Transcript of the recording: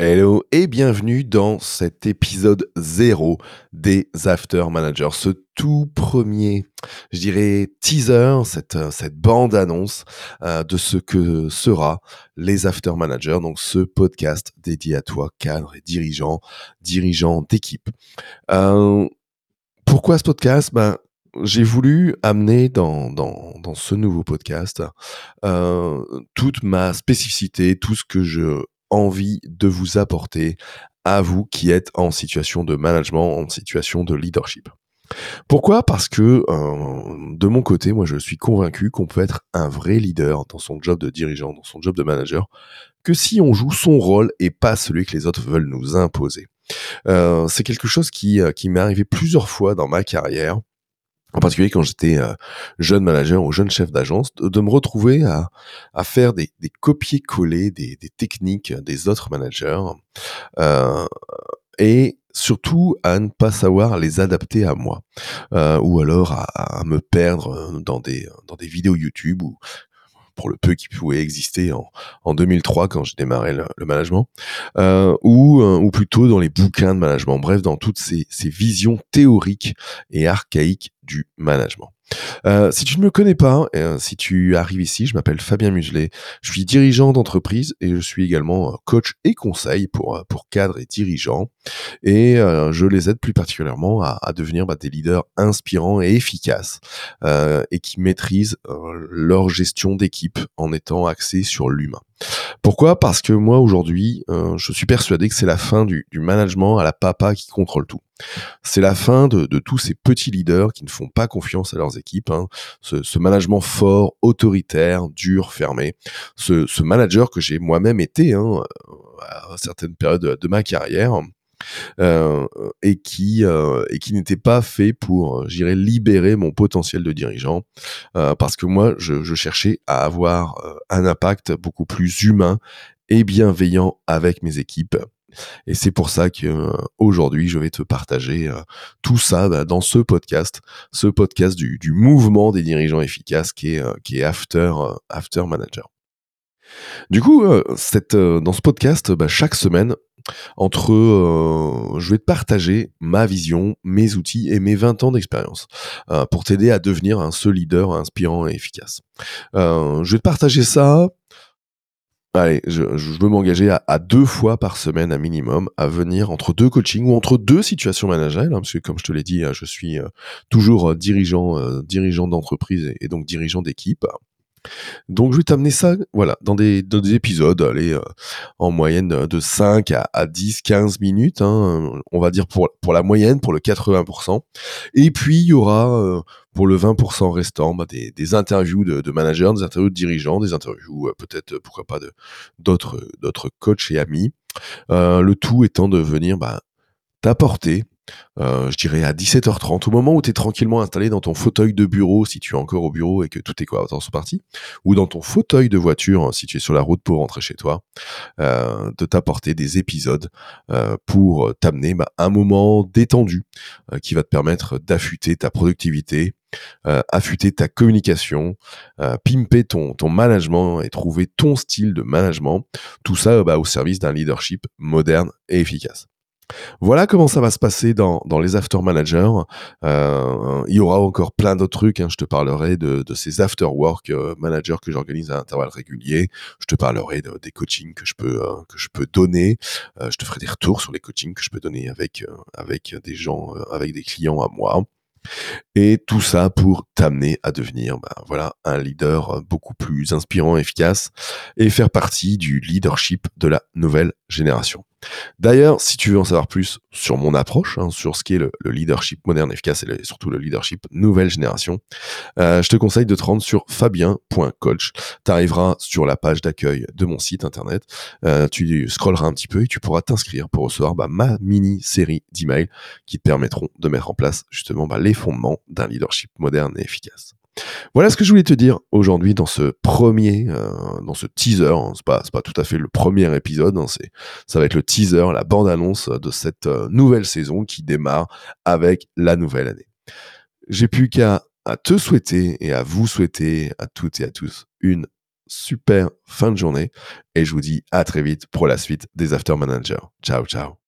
Hello et bienvenue dans cet épisode 0 des After Managers, ce tout premier, je dirais, teaser, cette, cette bande-annonce euh, de ce que sera les After Managers, donc ce podcast dédié à toi, cadre et dirigeant, dirigeant d'équipe. Euh, pourquoi ce podcast? Ben, j'ai voulu amener dans, dans, dans, ce nouveau podcast euh, toute ma spécificité, tout ce que je envie de vous apporter à vous qui êtes en situation de management, en situation de leadership. Pourquoi? Parce que euh, de mon côté, moi je suis convaincu qu'on peut être un vrai leader dans son job de dirigeant, dans son job de manager, que si on joue son rôle et pas celui que les autres veulent nous imposer. Euh, c'est quelque chose qui, euh, qui m'est arrivé plusieurs fois dans ma carrière en particulier quand j'étais euh, jeune manager ou jeune chef d'agence, de, me retrouver à, faire des, des copier-coller des, techniques des autres managers euh, et surtout à ne pas savoir les adapter à moi euh, ou alors à, me perdre dans des, dans des vidéos YouTube ou pour le peu qui pouvait exister en, en 2003 quand j'ai démarré le, management, euh, ou, euh, ou plutôt dans les bouquins de management, bref, dans toutes ces, visions théoriques et archaïques du management. Euh, si tu ne me connais pas, si tu arrives ici, je m'appelle Fabien Muselet, je suis dirigeant d'entreprise et je suis également coach et conseil pour, pour cadres et dirigeants. Et je les aide plus particulièrement à, à devenir bah, des leaders inspirants et efficaces et qui maîtrisent leur gestion d'équipe en étant axés sur l'humain. Pourquoi? Parce que moi aujourd'hui, euh, je suis persuadé que c'est la fin du, du, management à la papa qui contrôle tout. C'est la fin de, de, tous ces petits leaders qui ne font pas confiance à leurs équipes. Hein. Ce, ce, management fort, autoritaire, dur, fermé. Ce, ce manager que j'ai moi-même été hein, à certaines périodes de, de ma carrière euh, et qui euh, et qui n'était pas fait pour, euh, j'irais, libérer mon potentiel de dirigeant, parce que moi, je, cherchais à avoir un impact beaucoup plus humain et bienveillant avec mes équipes. Et c'est pour ça que aujourd'hui, je vais te partager tout ça bah, dans ce podcast, ce podcast du, du, mouvement des dirigeants efficaces qui est, qui est After, After Manager. Du coup, cette, dans ce podcast, bah, chaque semaine, entre euh, je vais te partager ma vision, mes outils et mes 20 ans d'expérience euh, pour t'aider à devenir un seul leader inspirant et efficace. Euh, je vais te partager ça. Allez, je, veux m'engager à, deux fois par semaine à minimum à venir entre deux coachings ou entre deux situations managériales, hein, parce que comme je te l'ai dit, je suis toujours dirigeant, dirigeant d'entreprise et donc dirigeant d'équipe. Donc je vais t'amener ça, voilà, dans des, épisodes, euh, en moyenne de 5 à, à 10, 15 minutes, hein, on va dire pour, la moyenne, pour le 80%. Et puis il y aura euh, pour le 20% restant bah, des, interviews de, managers, des interviews de dirigeants, des interviews euh, peut-être, euh, pourquoi pas, d'autres, coachs et amis. Euh, le tout étant de venir bah, t'apporter euh, je dirais à 17h30, au moment où tu es tranquillement installé dans ton fauteuil de bureau, si tu es encore au bureau et que tout est quoi dans son parti, ou dans ton fauteuil de voiture, si tu es sur la route pour rentrer chez toi, euh, de t'apporter des épisodes euh, pour t'amener bah, un moment détendu qui va te permettre d'affûter ta productivité, affûter ta communication, pimper ton, ton management et trouver ton style de management, tout ça bah, au service d'un leadership moderne et efficace. Voilà comment ça va se passer dans, les after managers. Euh, il y aura encore plein d'autres trucs. Hein. Je te parlerai de, ces after work euh, managers que j'organise à intervalles réguliers. Je te parlerai de, des coachings que je peux euh, que je peux donner. Je te ferai des retours sur les coachings que je peux donner avec avec des gens, avec des clients à moi. Et tout ça pour t'amener à devenir, ben voilà, un leader beaucoup plus inspirant, efficace, et faire partie du leadership de la nouvelle génération. D'ailleurs, si tu veux en savoir plus sur mon approche, hein, sur ce qu'est le, le, leadership moderne, efficace et surtout le leadership nouvelle génération, euh, je te conseille de te rendre sur fabien.coach. Tu arriveras sur la page d'accueil de mon site internet, euh, tu scrolleras un petit peu et tu pourras t'inscrire pour recevoir bah, ma mini-série d'emails qui te permettront de mettre en place justement bah, les fondements d'un leadership moderne et efficace. Voilà ce que je voulais te dire aujourd'hui dans ce premier, euh, dans ce teaser. Hein. C'est pas, tout à fait le premier épisode. Hein. C'est, ça va être le teaser, la bande-annonce de cette euh, nouvelle saison qui démarre avec la nouvelle année. J'ai plus qu'à te souhaiter et à vous souhaiter à toutes et à tous une super fin de journée et je vous dis à très vite pour la suite des After Managers. Ciao, ciao.